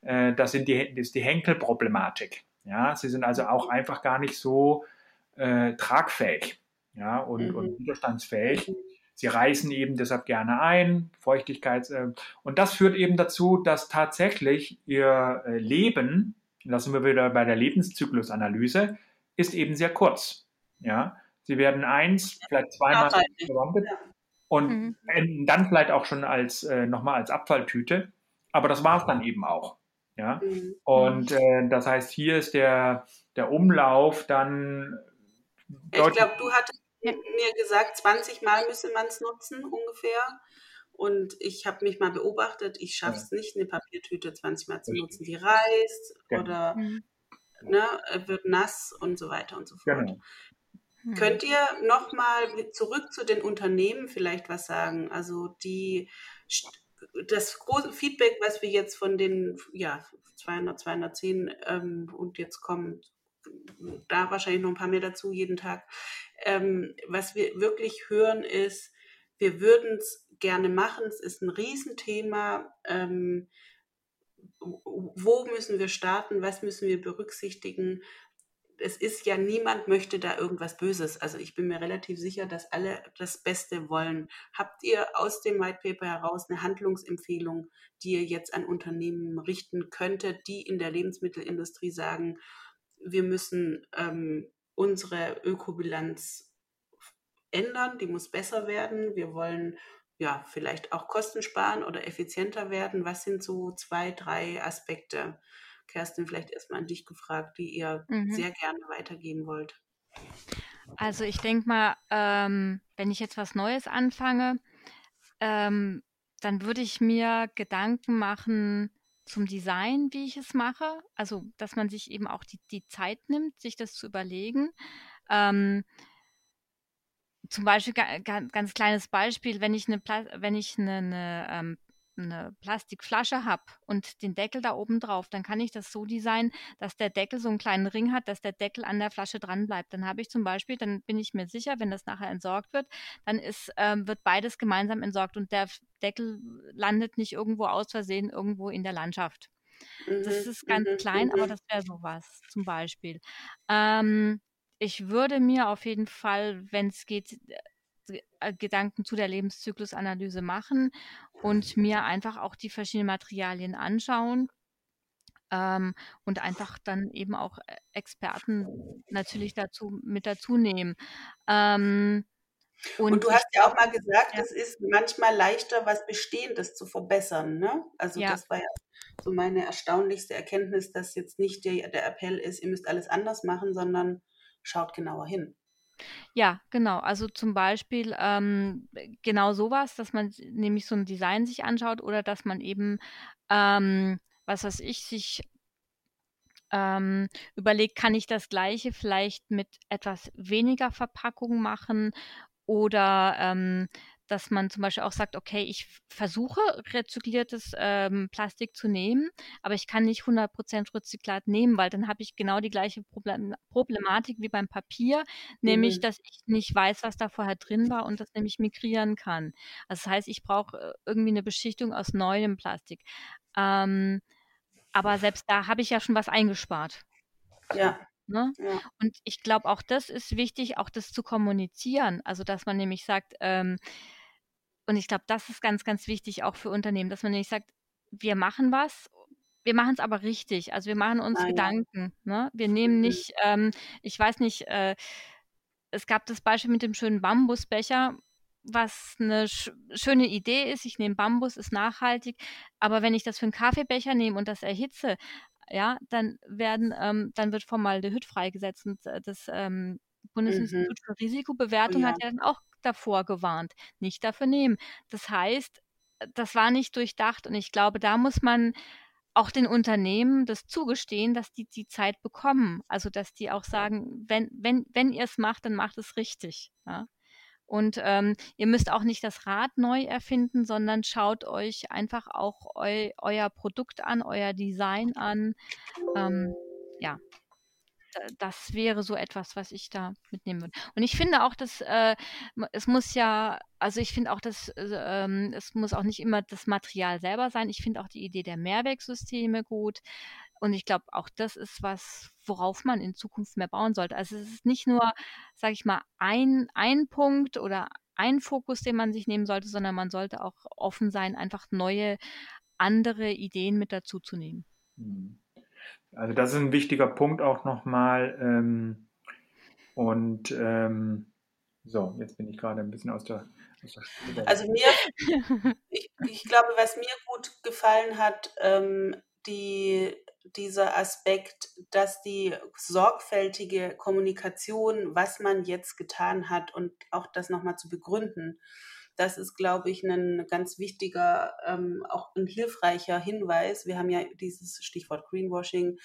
Äh, das, sind die, das ist die Henkelproblematik. Ja, sie sind also auch einfach gar nicht so äh, tragfähig ja, und, mhm. und widerstandsfähig. Sie reißen eben deshalb gerne ein, Feuchtigkeit. Äh, und das führt eben dazu, dass tatsächlich ihr äh, Leben, lassen wir wieder bei der Lebenszyklusanalyse, ist eben sehr kurz. Ja, sie werden eins, vielleicht zweimal verwandt und mhm. enden dann vielleicht auch schon als äh, nochmal als Abfalltüte. Aber das war es dann eben auch. Ja, mhm. und äh, das heißt, hier ist der, der Umlauf dann.
Ich glaube, du hattest mir gesagt, 20 Mal müsse man es nutzen ungefähr. Und ich habe mich mal beobachtet, ich schaffe es ja. nicht, eine Papiertüte 20 Mal zu nutzen. Die reißt ja. oder mhm. ne, wird nass und so weiter und so fort. Genau. Mhm. Könnt ihr nochmal zurück zu den Unternehmen vielleicht was sagen? Also die das große Feedback, was wir jetzt von den ja, 200, 210 ähm, und jetzt kommen da wahrscheinlich noch ein paar mehr dazu jeden Tag, ähm, was wir wirklich hören ist, wir würden es gerne machen, es ist ein Riesenthema. Ähm, wo müssen wir starten, was müssen wir berücksichtigen? Es ist ja niemand möchte da irgendwas Böses. Also ich bin mir relativ sicher, dass alle das Beste wollen. Habt ihr aus dem White Paper heraus eine Handlungsempfehlung, die ihr jetzt an Unternehmen richten könntet, die in der Lebensmittelindustrie sagen, wir müssen ähm, unsere Ökobilanz ändern, die muss besser werden. Wir wollen ja vielleicht auch Kosten sparen oder effizienter werden. Was sind so zwei, drei Aspekte? Kerstin, vielleicht erstmal an dich gefragt, die ihr mhm. sehr gerne weitergeben wollt.
Also ich denke mal, ähm, wenn ich jetzt was Neues anfange, ähm, dann würde ich mir Gedanken machen, zum Design, wie ich es mache. Also, dass man sich eben auch die, die Zeit nimmt, sich das zu überlegen. Ähm, zum Beispiel, ga, ganz kleines Beispiel, wenn ich eine, wenn ich eine, eine ähm, eine Plastikflasche habe und den Deckel da oben drauf, dann kann ich das so designen, dass der Deckel so einen kleinen Ring hat, dass der Deckel an der Flasche dran bleibt. Dann habe ich zum Beispiel, dann bin ich mir sicher, wenn das nachher entsorgt wird, dann ist, ähm, wird beides gemeinsam entsorgt und der Deckel landet nicht irgendwo aus Versehen irgendwo in der Landschaft. Mhm. Das ist ganz mhm. klein, aber mhm. das wäre sowas zum Beispiel. Ähm, ich würde mir auf jeden Fall, wenn es geht, Gedanken zu der Lebenszyklusanalyse machen und mir einfach auch die verschiedenen Materialien anschauen ähm, und einfach dann eben auch äh, Experten natürlich dazu mit dazu nehmen. Ähm,
und, und, du hast ja auch mal gesagt, ja. es ist manchmal leichter, was Bestehendes zu verbessern. Ne? Also ja. das war ja so meine erstaunlichste Erkenntnis, dass jetzt nicht der, der Appell ist, ihr müsst alles anders machen, sondern schaut genauer hin.
Ja, genau. Also zum Beispiel ähm, genau sowas, dass man nämlich so ein Design sich anschaut oder dass man eben, ähm, was weiß ich, sich ähm, überlegt, kann ich das gleiche vielleicht mit etwas weniger Verpackung machen oder ähm, dass man zum Beispiel auch sagt, okay, ich versuche rezykliertes ähm, Plastik zu nehmen, aber ich kann nicht 100% Rezyklat nehmen, weil dann habe ich genau die gleiche Problem Problematik wie beim Papier, nämlich, mhm. dass ich nicht weiß, was da vorher drin war und das nämlich migrieren kann. Also das heißt, ich brauche äh, irgendwie eine Beschichtung aus neuem Plastik. Ähm, aber selbst da habe ich ja schon was eingespart.
Ja.
Ne? Ja. Und ich glaube, auch das ist wichtig, auch das zu kommunizieren. Also, dass man nämlich sagt, ähm, und ich glaube, das ist ganz, ganz wichtig auch für Unternehmen, dass man nämlich sagt, wir machen was, wir machen es aber richtig. Also wir machen uns ah, Gedanken. Ja. Ne? Wir nehmen mhm. nicht, ähm, ich weiß nicht, äh, es gab das Beispiel mit dem schönen Bambusbecher, was eine sch schöne Idee ist. Ich nehme Bambus, ist nachhaltig, aber wenn ich das für einen Kaffeebecher nehme und das erhitze, ja, dann werden, ähm, dann wird Formaldehyd freigesetzt und äh, das ähm, Bundesinstitut mhm. für oh Risikobewertung ja. hat ja dann auch davor gewarnt, nicht dafür nehmen. Das heißt, äh, das war nicht durchdacht und ich glaube, da muss man auch den Unternehmen das zugestehen, dass die die Zeit bekommen. Also, dass die auch sagen, wenn, wenn, wenn ihr es macht, dann macht es richtig. Ja? Und ähm, ihr müsst auch nicht das Rad neu erfinden, sondern schaut euch einfach auch eu, euer Produkt an, euer Design an. Ähm, ja, das wäre so etwas, was ich da mitnehmen würde. Und ich finde auch, dass äh, es muss ja, also ich finde auch, dass äh, ähm, es muss auch nicht immer das Material selber sein. Ich finde auch die Idee der Mehrwegsysteme gut. Und ich glaube, auch das ist was, worauf man in Zukunft mehr bauen sollte. Also es ist nicht nur, sage ich mal, ein, ein Punkt oder ein Fokus, den man sich nehmen sollte, sondern man sollte auch offen sein, einfach neue, andere Ideen mit dazu zu nehmen. Mhm.
Also das ist ein wichtiger Punkt auch nochmal. Ähm, und ähm, so, jetzt bin ich gerade ein bisschen aus der, aus der.
Also mir, ich, ich, glaube, was mir gut gefallen hat, ähm, die, dieser Aspekt, dass die sorgfältige Kommunikation, was man jetzt getan hat und auch das nochmal zu begründen, das ist, glaube ich, ein ganz wichtiger, ähm, auch ein hilfreicher Hinweis. Wir haben ja dieses Stichwort Greenwashing,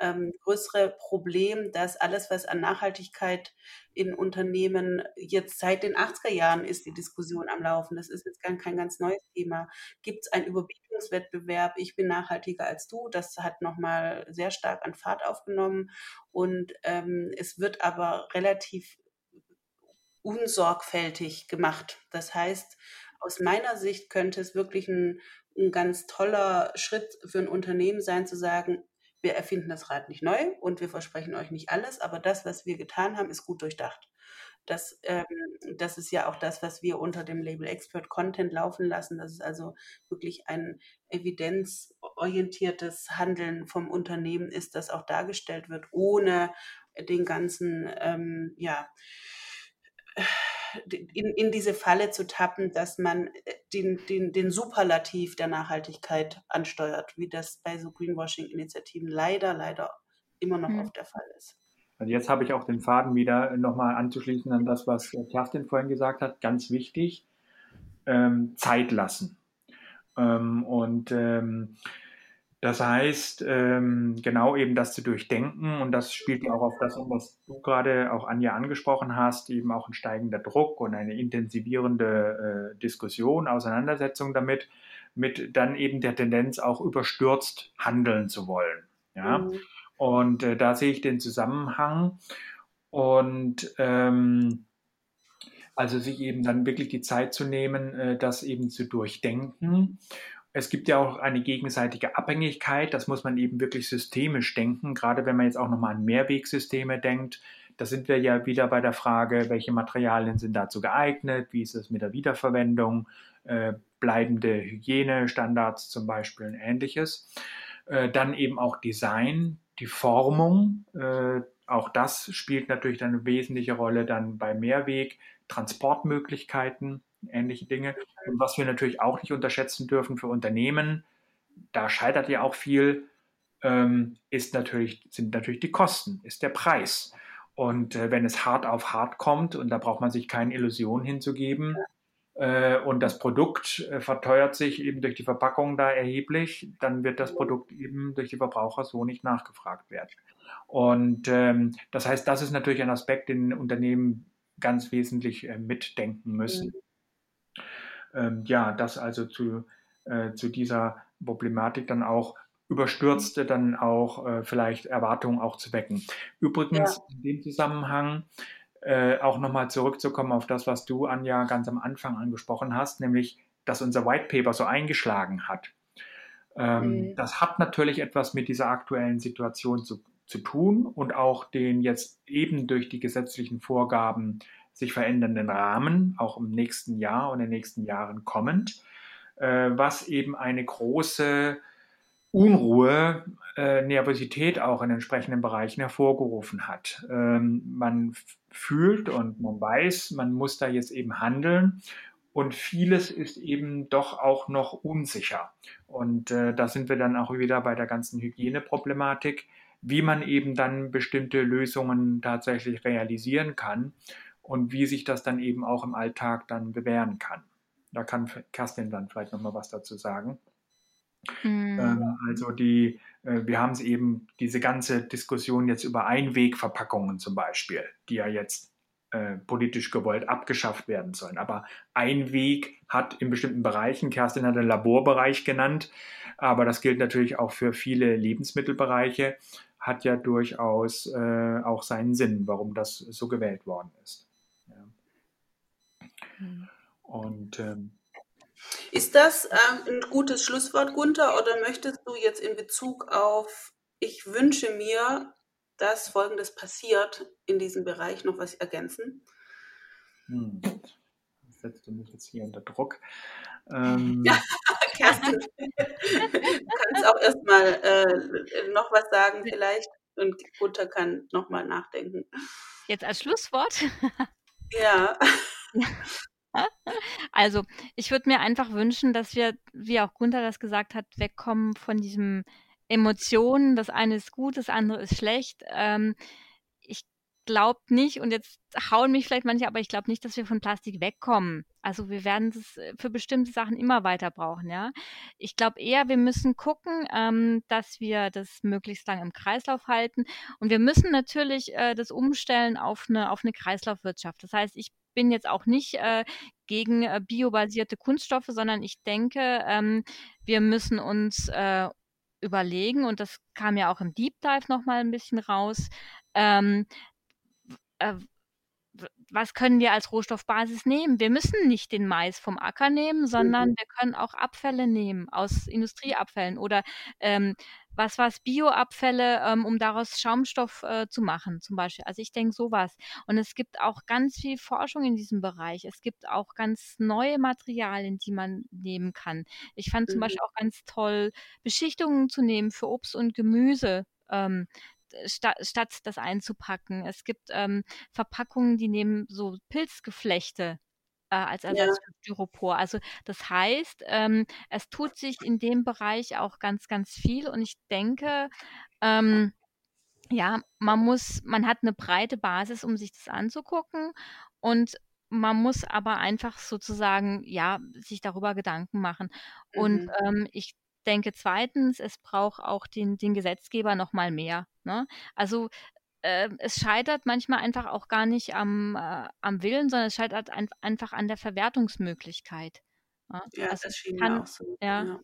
ähm, größere Problem, dass alles, was an Nachhaltigkeit in Unternehmen jetzt seit den 80er Jahren ist, die Diskussion am Laufen. Das ist jetzt gar kein ganz neues Thema. Gibt es einen Überbietungswettbewerb? Ich bin nachhaltiger als du. Das hat nochmal sehr stark an Fahrt aufgenommen. Und ähm, es wird aber relativ unsorgfältig gemacht. Das heißt, aus meiner Sicht könnte es wirklich ein, ein ganz toller Schritt für ein Unternehmen sein, zu sagen, wir erfinden das Rad nicht neu und wir versprechen euch nicht alles, aber das, was wir getan haben, ist gut durchdacht. Das, ähm, das ist ja auch das, was wir unter dem Label Expert Content laufen lassen. Das ist also wirklich ein evidenzorientiertes Handeln vom Unternehmen ist, das auch dargestellt wird, ohne den ganzen, ähm, ja, in, in diese Falle zu tappen, dass man äh, den, den, den Superlativ der Nachhaltigkeit ansteuert, wie das bei so Greenwashing-Initiativen leider, leider immer noch mhm. oft der Fall ist.
Also jetzt habe ich auch den Faden wieder nochmal anzuschließen an das, was Kerstin vorhin gesagt hat. Ganz wichtig, ähm, Zeit lassen. Ähm, und ähm, das heißt, ähm, genau eben das zu durchdenken und das spielt ja auch auf das, was du gerade auch Anja angesprochen hast, eben auch ein steigender Druck und eine intensivierende äh, Diskussion, Auseinandersetzung damit. mit dann eben der Tendenz auch überstürzt handeln zu wollen. Ja? Mhm. Und äh, da sehe ich den Zusammenhang. Und ähm, also sich eben dann wirklich die Zeit zu nehmen, äh, das eben zu durchdenken. Es gibt ja auch eine gegenseitige Abhängigkeit, das muss man eben wirklich systemisch denken, gerade wenn man jetzt auch nochmal an Mehrwegsysteme denkt. Da sind wir ja wieder bei der Frage, welche Materialien sind dazu geeignet, wie ist es mit der Wiederverwendung, äh, bleibende Hygienestandards zum Beispiel und ähnliches. Äh, dann eben auch Design, die Formung, äh, auch das spielt natürlich eine wesentliche Rolle dann bei Mehrweg, Transportmöglichkeiten, ähnliche Dinge. Und was wir natürlich auch nicht unterschätzen dürfen für Unternehmen, da scheitert ja auch viel, ähm, ist natürlich, sind natürlich die Kosten, ist der Preis. Und äh, wenn es hart auf hart kommt, und da braucht man sich keine Illusion hinzugeben, äh, und das Produkt äh, verteuert sich eben durch die Verpackung da erheblich, dann wird das Produkt eben durch die Verbraucher so nicht nachgefragt werden. Und ähm, das heißt, das ist natürlich ein Aspekt, den Unternehmen ganz wesentlich äh, mitdenken müssen. Ähm, ja, das also zu, äh, zu dieser Problematik dann auch überstürzte dann auch äh, vielleicht Erwartungen auch zu wecken. Übrigens ja. in dem Zusammenhang äh, auch nochmal zurückzukommen auf das, was du, Anja, ganz am Anfang angesprochen hast, nämlich, dass unser White Paper so eingeschlagen hat. Ähm, mhm. Das hat natürlich etwas mit dieser aktuellen Situation zu, zu tun und auch den jetzt eben durch die gesetzlichen Vorgaben sich verändernden Rahmen, auch im nächsten Jahr und in den nächsten Jahren kommend, äh, was eben eine große Unruhe, äh, Nervosität auch in entsprechenden Bereichen hervorgerufen hat. Ähm, man fühlt und man weiß, man muss da jetzt eben handeln und vieles ist eben doch auch noch unsicher. Und äh, da sind wir dann auch wieder bei der ganzen Hygieneproblematik, wie man eben dann bestimmte Lösungen tatsächlich realisieren kann und wie sich das dann eben auch im Alltag dann bewähren kann. Da kann Kerstin dann vielleicht nochmal was dazu sagen. Mhm. Also die, äh, wir haben es eben, diese ganze Diskussion jetzt über Einwegverpackungen zum Beispiel, die ja jetzt äh, politisch gewollt abgeschafft werden sollen. Aber Einweg hat in bestimmten Bereichen, Kerstin hat den Laborbereich genannt, aber das gilt natürlich auch für viele Lebensmittelbereiche, hat ja durchaus äh, auch seinen Sinn, warum das so gewählt worden ist.
Mhm. Und ähm, ist das ähm, ein gutes Schlusswort, Gunther, oder möchtest du jetzt in Bezug auf ich wünsche mir, dass Folgendes passiert in diesem Bereich noch was ergänzen?
Hm. Das setzt du mich jetzt hier unter Druck. [LAUGHS] Ähm,
ja, Kerstin, du kannst auch erstmal äh, noch was sagen vielleicht und Gunther kann nochmal nachdenken.
Jetzt als Schlusswort?
ja. [LAUGHS]
Also, ich würde mir einfach wünschen, dass wir, wie auch Gunther das gesagt hat, wegkommen von diesem Emotionen. Das eine ist gut, das andere ist schlecht. Ähm, ich glaube nicht, und jetzt hauen mich vielleicht manche, aber ich glaube nicht, dass wir von Plastik wegkommen. Also wir werden es äh, für bestimmte Sachen immer weiter brauchen, ja. Ich glaube eher, wir müssen gucken, ähm, dass wir das möglichst lang im Kreislauf halten. Und wir müssen natürlich äh, das umstellen auf eine, auf eine Kreislaufwirtschaft. Das heißt, ich bin jetzt auch nicht äh, gegen äh, biobasierte Kunststoffe, sondern ich denke, ähm, wir müssen uns äh, überlegen, und das kam ja auch im Deep Dive nochmal ein bisschen raus, ähm, äh, was können wir als Rohstoffbasis nehmen? Wir müssen nicht den Mais vom Acker nehmen, sondern mhm. wir können auch Abfälle nehmen aus Industrieabfällen oder ähm, was was Bioabfälle, ähm, um daraus Schaumstoff äh, zu machen, zum Beispiel. Also ich denke sowas. Und es gibt auch ganz viel Forschung in diesem Bereich. Es gibt auch ganz neue Materialien, die man nehmen kann. Ich fand mhm. zum Beispiel auch ganz toll, Beschichtungen zu nehmen für Obst und Gemüse. Ähm, statt, statt das einzupacken. Es gibt ähm, Verpackungen, die nehmen so Pilzgeflechte äh, als Ersatz ja. für Styropor. Also das heißt, ähm, es tut sich in dem Bereich auch ganz, ganz viel und ich denke, ähm, ja, man muss, man hat eine breite Basis, um sich das anzugucken und man muss aber einfach sozusagen, ja, sich darüber Gedanken machen. Und mhm. ähm, ich denke zweitens, es braucht auch den, den Gesetzgeber noch mal mehr. Ne? Also äh, es scheitert manchmal einfach auch gar nicht am, äh, am Willen, sondern es scheitert ein, einfach an der Verwertungsmöglichkeit.
Ja, also das schien kann, auch so.
Ja. ja.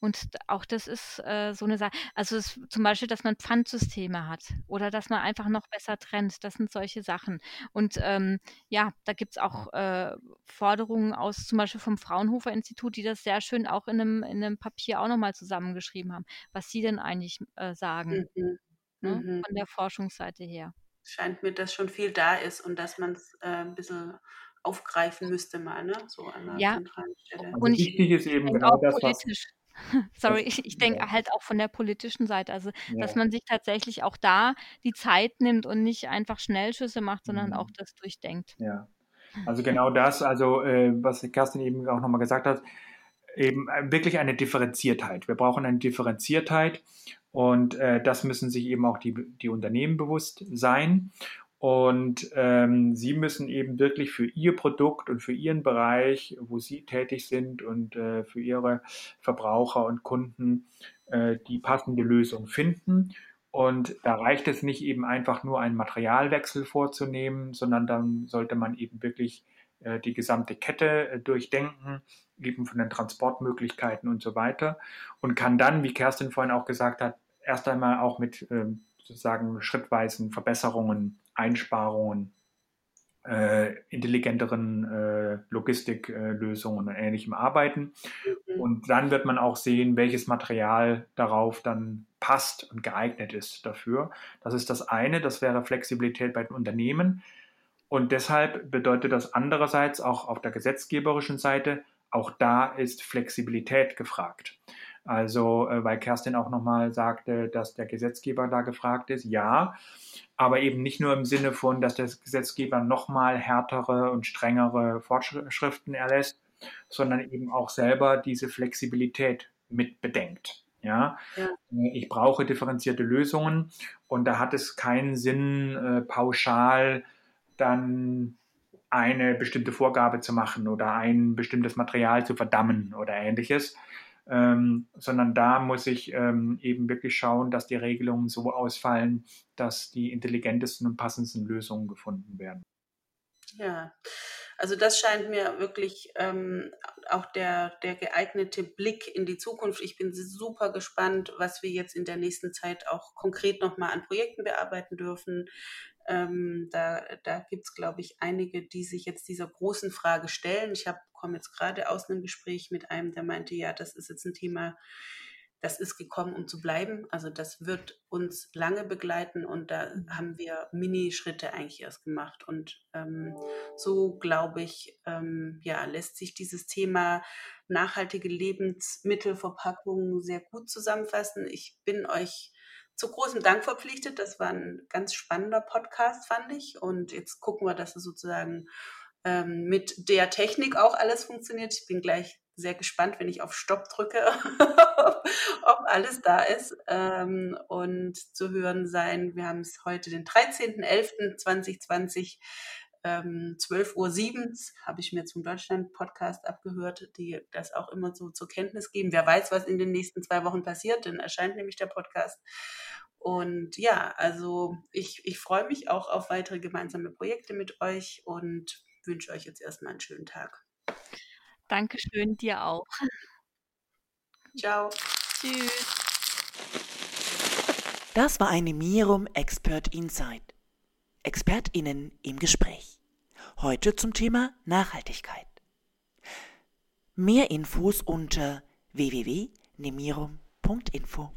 Und auch das ist äh, so eine Sache. Also es, zum Beispiel, dass man Pfandsysteme hat oder dass man einfach noch besser trennt. Das sind solche Sachen. Und ähm, ja, da gibt es auch äh, Forderungen aus zum Beispiel vom Fraunhofer Institut, die das sehr schön auch in einem, in einem Papier auch nochmal zusammengeschrieben haben, was sie denn eigentlich äh, sagen. Mhm. Ne? Mhm. Von der Forschungsseite her.
Scheint mir, dass schon viel da ist und dass man es äh, ein bisschen aufgreifen müsste mal, ne? So
an der ja. zentralen Stelle. Also und wichtig ist eben genau das, politisch. was [LAUGHS] Sorry, ich, ich denke halt auch von der politischen Seite, also ja. dass man sich tatsächlich auch da die Zeit nimmt und nicht einfach Schnellschüsse macht, sondern mhm. auch das durchdenkt.
Ja, also genau das, also äh, was Kerstin eben auch nochmal gesagt hat, eben äh, wirklich eine Differenziertheit. Wir brauchen eine Differenziertheit und äh, das müssen sich eben auch die, die Unternehmen bewusst sein. Und ähm, sie müssen eben wirklich für ihr Produkt und für ihren Bereich, wo sie tätig sind und äh, für ihre Verbraucher und Kunden äh, die passende Lösung finden. Und da reicht es nicht eben einfach nur einen Materialwechsel vorzunehmen, sondern dann sollte man eben wirklich äh, die gesamte Kette äh, durchdenken, eben von den Transportmöglichkeiten und so weiter. Und kann dann, wie Kerstin vorhin auch gesagt hat, erst einmal auch mit ähm, sozusagen schrittweisen Verbesserungen Einsparungen, äh, intelligenteren äh, Logistiklösungen und ähnlichem arbeiten. Mhm. Und dann wird man auch sehen, welches Material darauf dann passt und geeignet ist dafür. Das ist das eine, das wäre Flexibilität bei den Unternehmen. Und deshalb bedeutet das andererseits auch auf der gesetzgeberischen Seite, auch da ist Flexibilität gefragt. Also, äh, weil Kerstin auch nochmal sagte, dass der Gesetzgeber da gefragt ist. Ja, aber eben nicht nur im Sinne von, dass der Gesetzgeber nochmal härtere und strengere Vorschriften erlässt, sondern eben auch selber diese Flexibilität mit bedenkt. Ja, ja. ich brauche differenzierte Lösungen und da hat es keinen Sinn, äh, pauschal dann eine bestimmte Vorgabe zu machen oder ein bestimmtes Material zu verdammen oder ähnliches, ähm, sondern da muss ich ähm, eben wirklich schauen, dass die Regelungen so ausfallen, dass die intelligentesten und passendsten Lösungen gefunden werden.
Ja, also das scheint mir wirklich ähm, auch der, der geeignete Blick in die Zukunft. Ich bin super gespannt, was wir jetzt in der nächsten Zeit auch konkret nochmal an Projekten bearbeiten dürfen. Ähm, da da gibt es, glaube ich, einige, die sich jetzt dieser großen Frage stellen. Ich komme jetzt gerade aus einem Gespräch mit einem, der meinte, ja, das ist jetzt ein Thema, das ist gekommen, um zu bleiben. Also das wird uns lange begleiten und da mhm. haben wir Mini-Schritte eigentlich erst gemacht. Und ähm, so, glaube ich, ähm, ja, lässt sich dieses Thema nachhaltige Lebensmittelverpackungen sehr gut zusammenfassen. Ich bin euch zu großem Dank verpflichtet. Das war ein ganz spannender Podcast, fand ich. Und jetzt gucken wir, dass es sozusagen ähm, mit der Technik auch alles funktioniert. Ich bin gleich sehr gespannt, wenn ich auf Stopp drücke, [LAUGHS] ob alles da ist ähm, und zu hören sein. Wir haben es heute den 13.11.2020 ähm, 12.07 Uhr habe ich mir zum Deutschland-Podcast abgehört, die das auch immer so zur Kenntnis geben. Wer weiß, was in den nächsten zwei Wochen passiert, dann erscheint nämlich der Podcast. Und ja, also ich, ich freue mich auch auf weitere gemeinsame Projekte mit euch und wünsche euch jetzt erstmal einen schönen Tag.
Dankeschön, dir auch.
Ciao.
Tschüss.
Das war eine Mirum Expert Insight. ExpertInnen im Gespräch. Heute zum Thema Nachhaltigkeit. Mehr Infos unter www.nemirum.info.